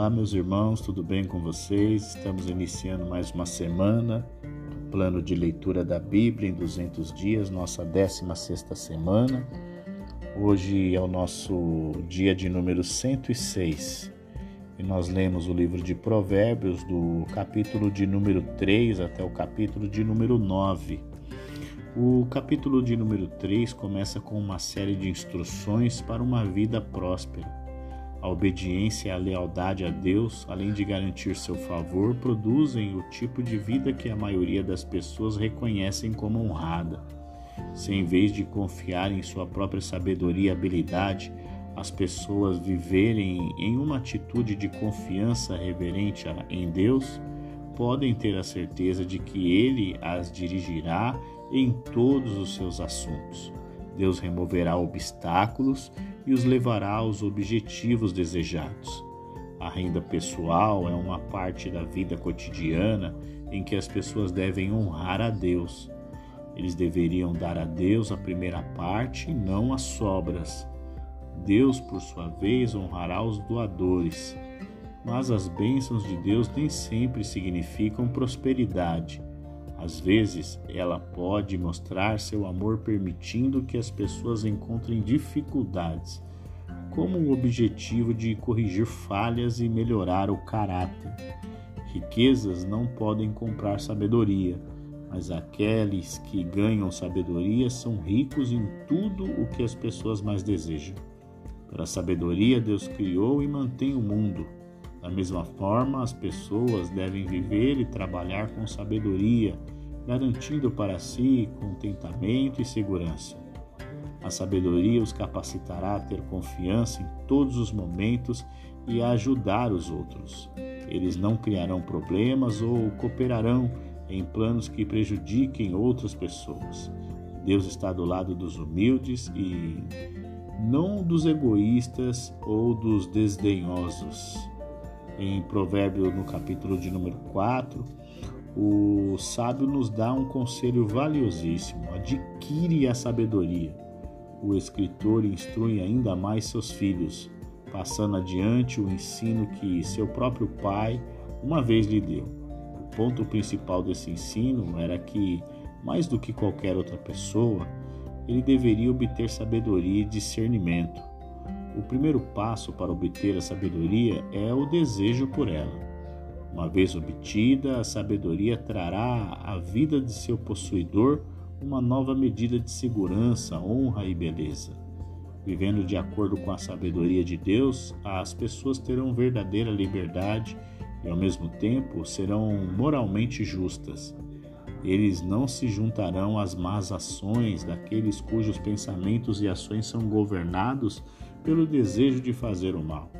Olá, meus irmãos, tudo bem com vocês? Estamos iniciando mais uma semana, plano de leitura da Bíblia em 200 dias, nossa 16 semana. Hoje é o nosso dia de número 106 e nós lemos o livro de Provérbios, do capítulo de número 3 até o capítulo de número 9. O capítulo de número 3 começa com uma série de instruções para uma vida próspera. A obediência e a lealdade a Deus, além de garantir seu favor, produzem o tipo de vida que a maioria das pessoas reconhecem como honrada. Se em vez de confiar em sua própria sabedoria e habilidade, as pessoas viverem em uma atitude de confiança reverente em Deus, podem ter a certeza de que Ele as dirigirá em todos os seus assuntos. Deus removerá obstáculos e os levará aos objetivos desejados. A renda pessoal é uma parte da vida cotidiana em que as pessoas devem honrar a Deus. Eles deveriam dar a Deus a primeira parte e não as sobras. Deus, por sua vez, honrará os doadores. Mas as bênçãos de Deus nem sempre significam prosperidade. Às vezes, ela pode mostrar seu amor permitindo que as pessoas encontrem dificuldades, como o objetivo de corrigir falhas e melhorar o caráter. Riquezas não podem comprar sabedoria, mas aqueles que ganham sabedoria são ricos em tudo o que as pessoas mais desejam. Pela sabedoria, Deus criou e mantém o mundo. Da mesma forma, as pessoas devem viver e trabalhar com sabedoria, garantindo para si contentamento e segurança. A sabedoria os capacitará a ter confiança em todos os momentos e a ajudar os outros. Eles não criarão problemas ou cooperarão em planos que prejudiquem outras pessoas. Deus está do lado dos humildes e não dos egoístas ou dos desdenhosos em Provérbio no capítulo de número 4, o sábio nos dá um conselho valiosíssimo: adquire a sabedoria. O escritor instrui ainda mais seus filhos, passando adiante o ensino que seu próprio pai uma vez lhe deu. O ponto principal desse ensino era que, mais do que qualquer outra pessoa, ele deveria obter sabedoria e discernimento. O primeiro passo para obter a sabedoria é o desejo por ela. Uma vez obtida, a sabedoria trará à vida de seu possuidor uma nova medida de segurança, honra e beleza. Vivendo de acordo com a sabedoria de Deus, as pessoas terão verdadeira liberdade e, ao mesmo tempo, serão moralmente justas. Eles não se juntarão às más ações daqueles cujos pensamentos e ações são governados pelo desejo de fazer o mal.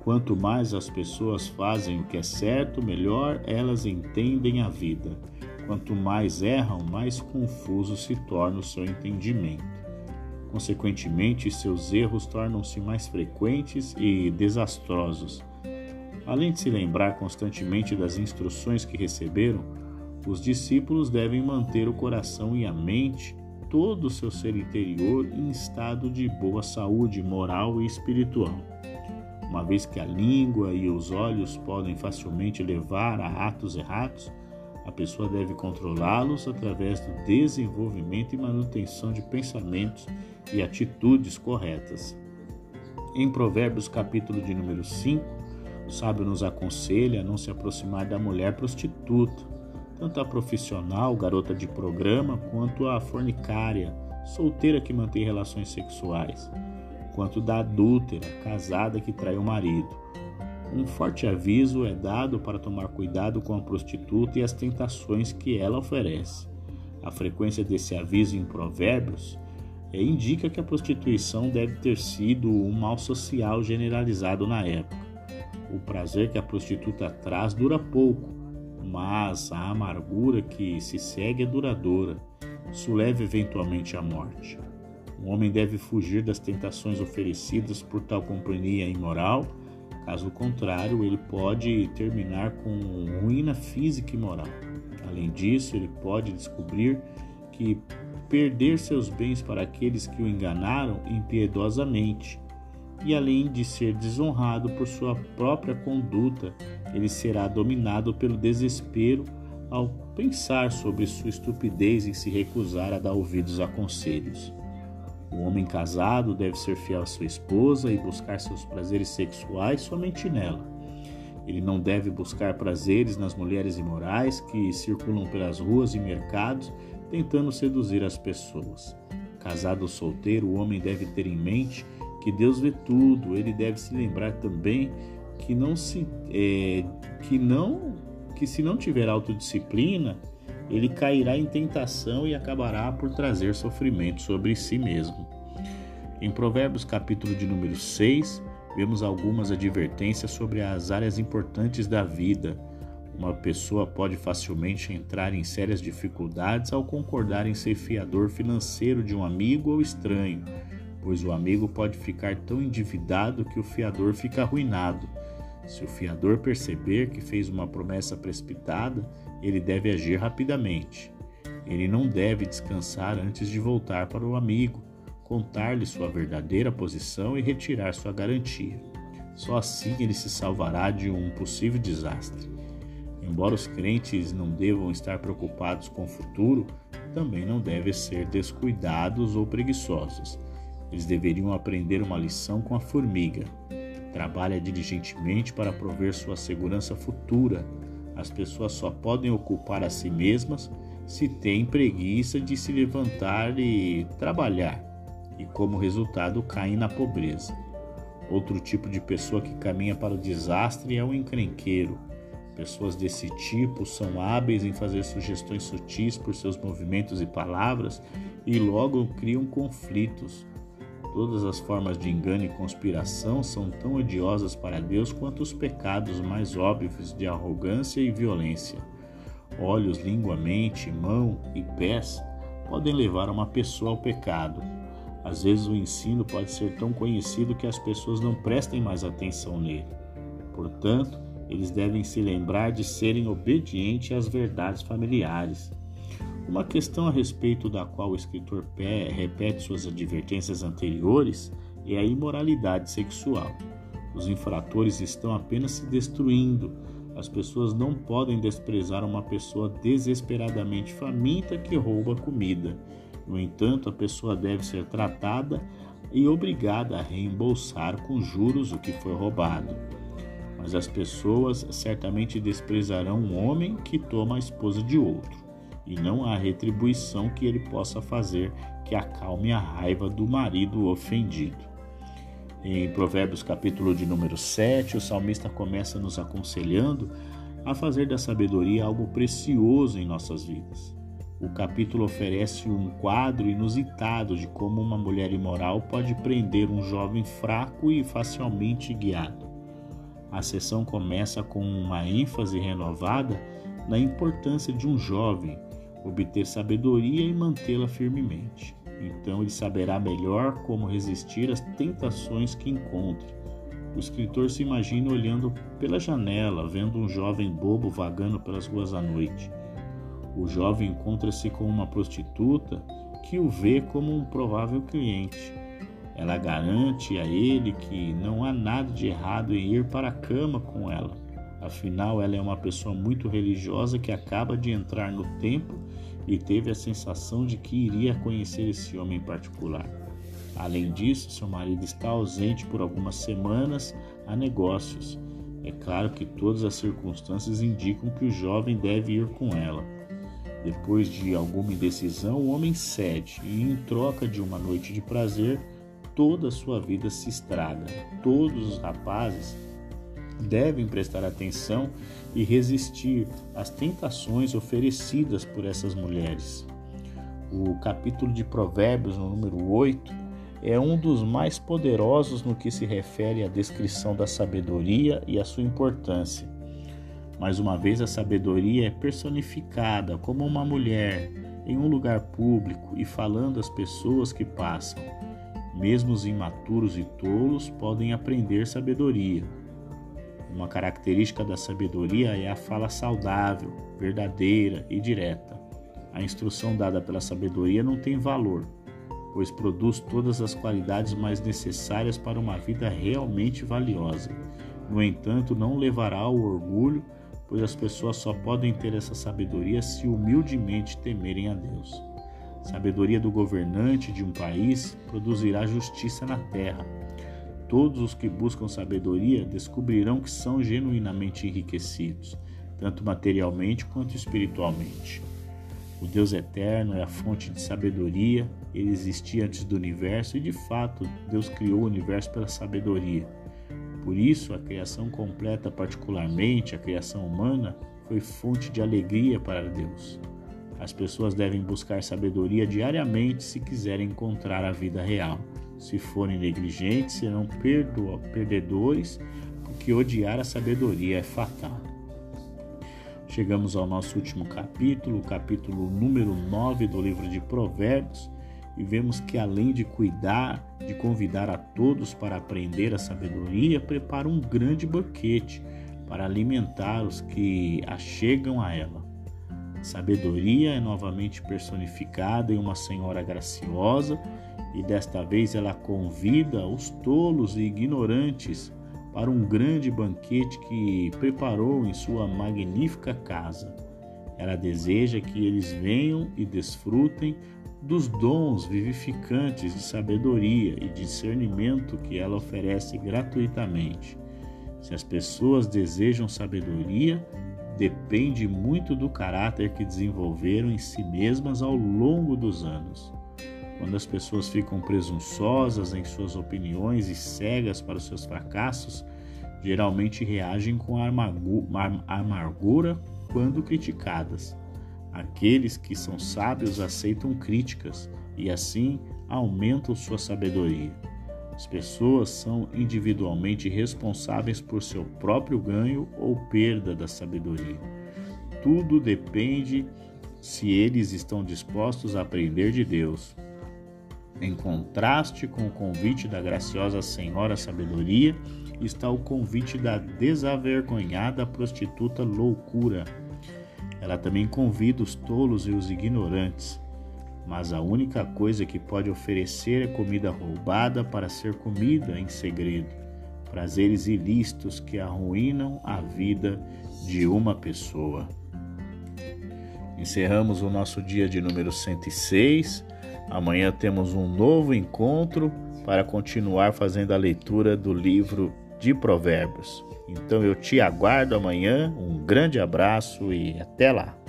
Quanto mais as pessoas fazem o que é certo, melhor elas entendem a vida. Quanto mais erram, mais confuso se torna o seu entendimento. Consequentemente, seus erros tornam-se mais frequentes e desastrosos. Além de se lembrar constantemente das instruções que receberam, os discípulos devem manter o coração e a mente todo o seu ser interior em estado de boa saúde moral e espiritual. Uma vez que a língua e os olhos podem facilmente levar a atos errados, a pessoa deve controlá-los através do desenvolvimento e manutenção de pensamentos e atitudes corretas. Em Provérbios, capítulo de número 5, o sábio nos aconselha a não se aproximar da mulher prostituta, tanto a profissional, garota de programa, quanto a fornicária, solteira que mantém relações sexuais, quanto da adúltera, casada que trai o marido. Um forte aviso é dado para tomar cuidado com a prostituta e as tentações que ela oferece. A frequência desse aviso em Provérbios é, indica que a prostituição deve ter sido um mal social generalizado na época. O prazer que a prostituta traz dura pouco, mas a amargura que se segue é duradoura. Isso leva eventualmente à morte. O homem deve fugir das tentações oferecidas por tal companhia imoral, caso contrário, ele pode terminar com ruína física e moral. Além disso, ele pode descobrir que perder seus bens para aqueles que o enganaram impiedosamente. E além de ser desonrado por sua própria conduta, ele será dominado pelo desespero ao pensar sobre sua estupidez em se recusar a dar ouvidos a conselhos. O homem casado deve ser fiel à sua esposa e buscar seus prazeres sexuais somente nela. Ele não deve buscar prazeres nas mulheres imorais que circulam pelas ruas e mercados tentando seduzir as pessoas. Casado ou solteiro, o homem deve ter em mente que Deus vê tudo. Ele deve se lembrar também que não se é, que não que se não tiver autodisciplina, ele cairá em tentação e acabará por trazer sofrimento sobre si mesmo. Em Provérbios capítulo de número 6, vemos algumas advertências sobre as áreas importantes da vida. Uma pessoa pode facilmente entrar em sérias dificuldades ao concordar em ser fiador financeiro de um amigo ou estranho, pois o amigo pode ficar tão endividado que o fiador fica arruinado. Se o fiador perceber que fez uma promessa precipitada, ele deve agir rapidamente. Ele não deve descansar antes de voltar para o amigo, contar-lhe sua verdadeira posição e retirar sua garantia. Só assim ele se salvará de um possível desastre. Embora os crentes não devam estar preocupados com o futuro, também não devem ser descuidados ou preguiçosos. Eles deveriam aprender uma lição com a formiga. Trabalha diligentemente para prover sua segurança futura. As pessoas só podem ocupar a si mesmas se têm preguiça de se levantar e trabalhar, e como resultado caem na pobreza. Outro tipo de pessoa que caminha para o desastre é o encrenqueiro Pessoas desse tipo são hábeis em fazer sugestões sutis por seus movimentos e palavras e logo criam conflitos. Todas as formas de engano e conspiração são tão odiosas para Deus quanto os pecados mais óbvios de arrogância e violência. Olhos, língua, mente, mão e pés podem levar uma pessoa ao pecado. Às vezes o ensino pode ser tão conhecido que as pessoas não prestem mais atenção nele. Portanto, eles devem se lembrar de serem obedientes às verdades familiares. Uma questão a respeito da qual o escritor repete suas advertências anteriores é a imoralidade sexual. Os infratores estão apenas se destruindo. As pessoas não podem desprezar uma pessoa desesperadamente faminta que rouba comida. No entanto, a pessoa deve ser tratada e obrigada a reembolsar com juros o que foi roubado mas as pessoas certamente desprezarão um homem que toma a esposa de outro, e não há retribuição que ele possa fazer que acalme a raiva do marido ofendido. Em Provérbios capítulo de número 7, o salmista começa nos aconselhando a fazer da sabedoria algo precioso em nossas vidas. O capítulo oferece um quadro inusitado de como uma mulher imoral pode prender um jovem fraco e facilmente guiado. A sessão começa com uma ênfase renovada na importância de um jovem obter sabedoria e mantê-la firmemente. Então ele saberá melhor como resistir às tentações que encontre. O escritor se imagina olhando pela janela, vendo um jovem bobo vagando pelas ruas à noite. O jovem encontra-se com uma prostituta que o vê como um provável cliente. Ela garante a ele que não há nada de errado em ir para a cama com ela. Afinal, ela é uma pessoa muito religiosa que acaba de entrar no templo e teve a sensação de que iria conhecer esse homem em particular. Além disso, seu marido está ausente por algumas semanas a negócios. É claro que todas as circunstâncias indicam que o jovem deve ir com ela. Depois de alguma indecisão, o homem cede e, em troca de uma noite de prazer, toda a sua vida se estraga. Todos os rapazes devem prestar atenção e resistir às tentações oferecidas por essas mulheres. O capítulo de Provérbios, no número 8, é um dos mais poderosos no que se refere à descrição da sabedoria e à sua importância. Mais uma vez, a sabedoria é personificada como uma mulher em um lugar público e falando às pessoas que passam. Mesmo os imaturos e tolos podem aprender sabedoria. Uma característica da sabedoria é a fala saudável, verdadeira e direta. A instrução dada pela sabedoria não tem valor. pois produz todas as qualidades mais necessárias para uma vida realmente valiosa. No entanto, não levará ao orgulho, pois as pessoas só podem ter essa sabedoria se humildemente temerem a Deus. Sabedoria do governante de um país produzirá justiça na terra. Todos os que buscam sabedoria descobrirão que são genuinamente enriquecidos, tanto materialmente quanto espiritualmente. O Deus eterno é a fonte de sabedoria, ele existia antes do universo e, de fato, Deus criou o universo pela sabedoria. Por isso, a criação completa, particularmente a criação humana, foi fonte de alegria para Deus. As pessoas devem buscar sabedoria diariamente se quiserem encontrar a vida real. Se forem negligentes, serão perdedores, porque odiar a sabedoria é fatal. Chegamos ao nosso último capítulo, capítulo número 9 do livro de Provérbios, e vemos que além de cuidar, de convidar a todos para aprender a sabedoria, prepara um grande banquete para alimentar os que a ela. A sabedoria é novamente personificada em uma senhora graciosa e desta vez ela convida os tolos e ignorantes para um grande banquete que preparou em sua magnífica casa. Ela deseja que eles venham e desfrutem dos dons vivificantes de sabedoria e discernimento que ela oferece gratuitamente. Se as pessoas desejam sabedoria, depende muito do caráter que desenvolveram em si mesmas ao longo dos anos. Quando as pessoas ficam presunçosas em suas opiniões e cegas para os seus fracassos, geralmente reagem com amargura quando criticadas. Aqueles que são sábios aceitam críticas e assim aumentam sua sabedoria. As pessoas são individualmente responsáveis por seu próprio ganho ou perda da sabedoria. Tudo depende se eles estão dispostos a aprender de Deus. Em contraste com o convite da graciosa Senhora Sabedoria, está o convite da desavergonhada prostituta Loucura ela também convida os tolos e os ignorantes, mas a única coisa que pode oferecer é comida roubada para ser comida em segredo, prazeres ilícitos que arruinam a vida de uma pessoa. Encerramos o nosso dia de número 106. Amanhã temos um novo encontro para continuar fazendo a leitura do livro de Provérbios. Então eu te aguardo amanhã. Um grande abraço e até lá.